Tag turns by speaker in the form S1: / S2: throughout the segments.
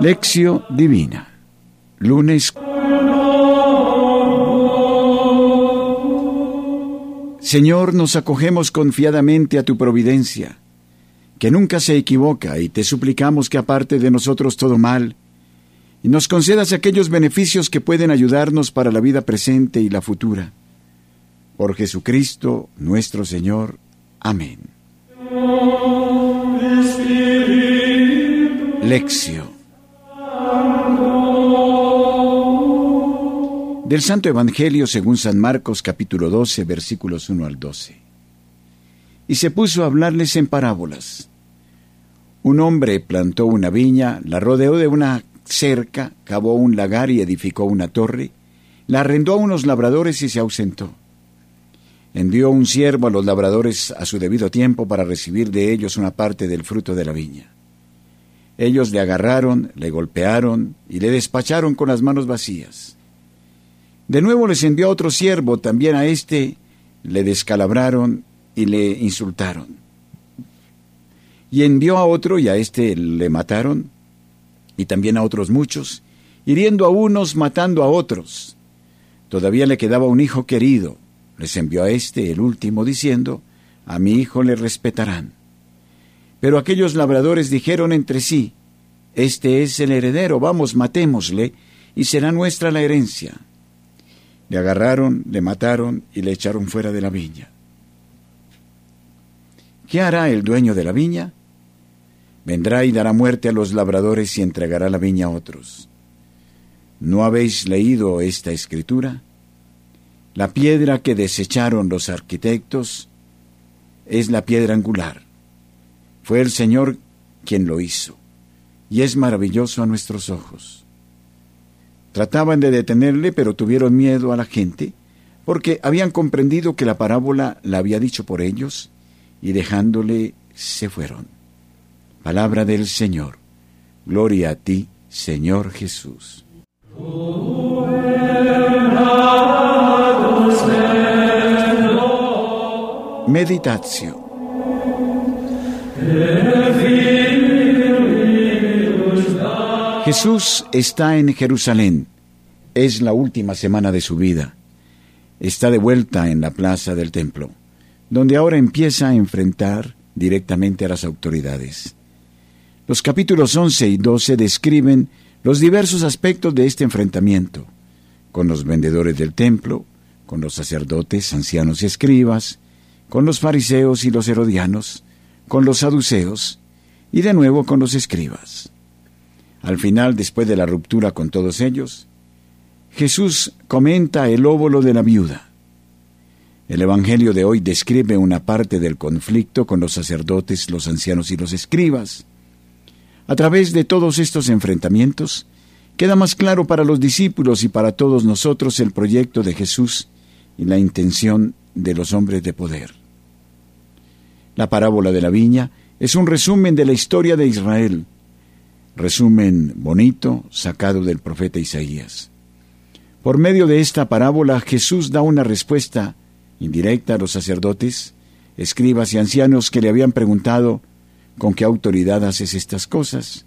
S1: Lección Divina. Lunes. Señor, nos acogemos confiadamente a tu providencia, que nunca se equivoca, y te suplicamos que aparte de nosotros todo mal, y nos concedas aquellos beneficios que pueden ayudarnos para la vida presente y la futura. Por Jesucristo nuestro Señor. Amén. Lección Del Santo Evangelio según San Marcos capítulo 12 versículos 1 al 12. Y se puso a hablarles en parábolas. Un hombre plantó una viña, la rodeó de una cerca, cavó un lagar y edificó una torre, la arrendó a unos labradores y se ausentó. Envió un siervo a los labradores a su debido tiempo para recibir de ellos una parte del fruto de la viña. Ellos le agarraron, le golpearon y le despacharon con las manos vacías. De nuevo les envió otro siervo, también a éste le descalabraron y le insultaron. Y envió a otro y a éste le mataron, y también a otros muchos, hiriendo a unos, matando a otros. Todavía le quedaba un hijo querido. Les envió a éste, el último, diciendo, A mi hijo le respetarán. Pero aquellos labradores dijeron entre sí, Este es el heredero, vamos, matémosle, y será nuestra la herencia. Le agarraron, le mataron y le echaron fuera de la viña. ¿Qué hará el dueño de la viña? Vendrá y dará muerte a los labradores y entregará la viña a otros. ¿No habéis leído esta escritura? La piedra que desecharon los arquitectos es la piedra angular. Fue el Señor quien lo hizo, y es maravilloso a nuestros ojos. Trataban de detenerle, pero tuvieron miedo a la gente, porque habían comprendido que la parábola la había dicho por ellos, y dejándole se fueron. Palabra del Señor. Gloria a ti, Señor Jesús. Meditación. Jesús está en Jerusalén. Es la última semana de su vida. Está de vuelta en la plaza del templo, donde ahora empieza a enfrentar directamente a las autoridades. Los capítulos 11 y 12 describen los diversos aspectos de este enfrentamiento, con los vendedores del templo, con los sacerdotes, ancianos y escribas, con los fariseos y los herodianos, con los saduceos y de nuevo con los escribas. Al final, después de la ruptura con todos ellos, Jesús comenta el óvulo de la viuda. El Evangelio de hoy describe una parte del conflicto con los sacerdotes, los ancianos y los escribas. A través de todos estos enfrentamientos, queda más claro para los discípulos y para todos nosotros el proyecto de Jesús y la intención de los hombres de poder. La parábola de la viña es un resumen de la historia de Israel, Resumen bonito sacado del profeta Isaías. Por medio de esta parábola Jesús da una respuesta indirecta a los sacerdotes, escribas y ancianos que le habían preguntado ¿con qué autoridad haces estas cosas?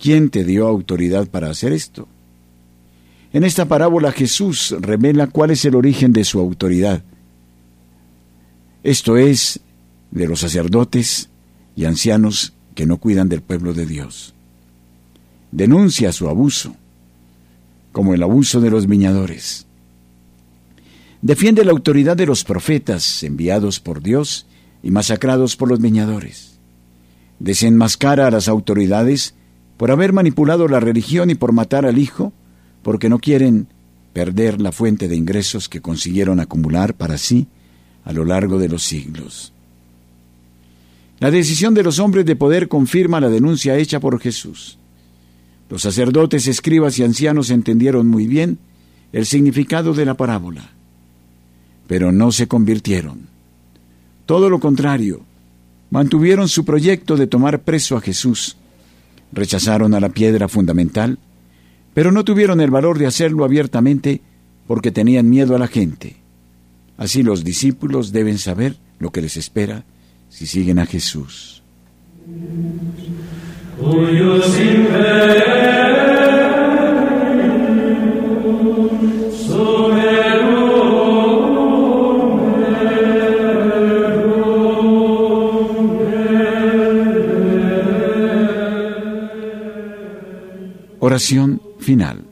S1: ¿Quién te dio autoridad para hacer esto? En esta parábola Jesús revela cuál es el origen de su autoridad. Esto es de los sacerdotes y ancianos que no cuidan del pueblo de Dios denuncia su abuso, como el abuso de los viñadores. Defiende la autoridad de los profetas enviados por Dios y masacrados por los viñadores. Desenmascara a las autoridades por haber manipulado la religión y por matar al Hijo, porque no quieren perder la fuente de ingresos que consiguieron acumular para sí a lo largo de los siglos. La decisión de los hombres de poder confirma la denuncia hecha por Jesús. Los sacerdotes, escribas y ancianos entendieron muy bien el significado de la parábola, pero no se convirtieron. Todo lo contrario, mantuvieron su proyecto de tomar preso a Jesús, rechazaron a la piedra fundamental, pero no tuvieron el valor de hacerlo abiertamente porque tenían miedo a la gente. Así los discípulos deben saber lo que les espera si siguen a Jesús. Oración final.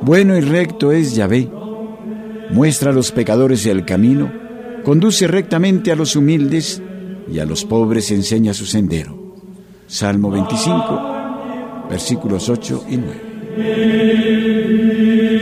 S1: Bueno y recto es Yahvé, muestra a los pecadores el camino, conduce rectamente a los humildes y a los pobres enseña su sendero. Salmo 25, versículos 8 y 9.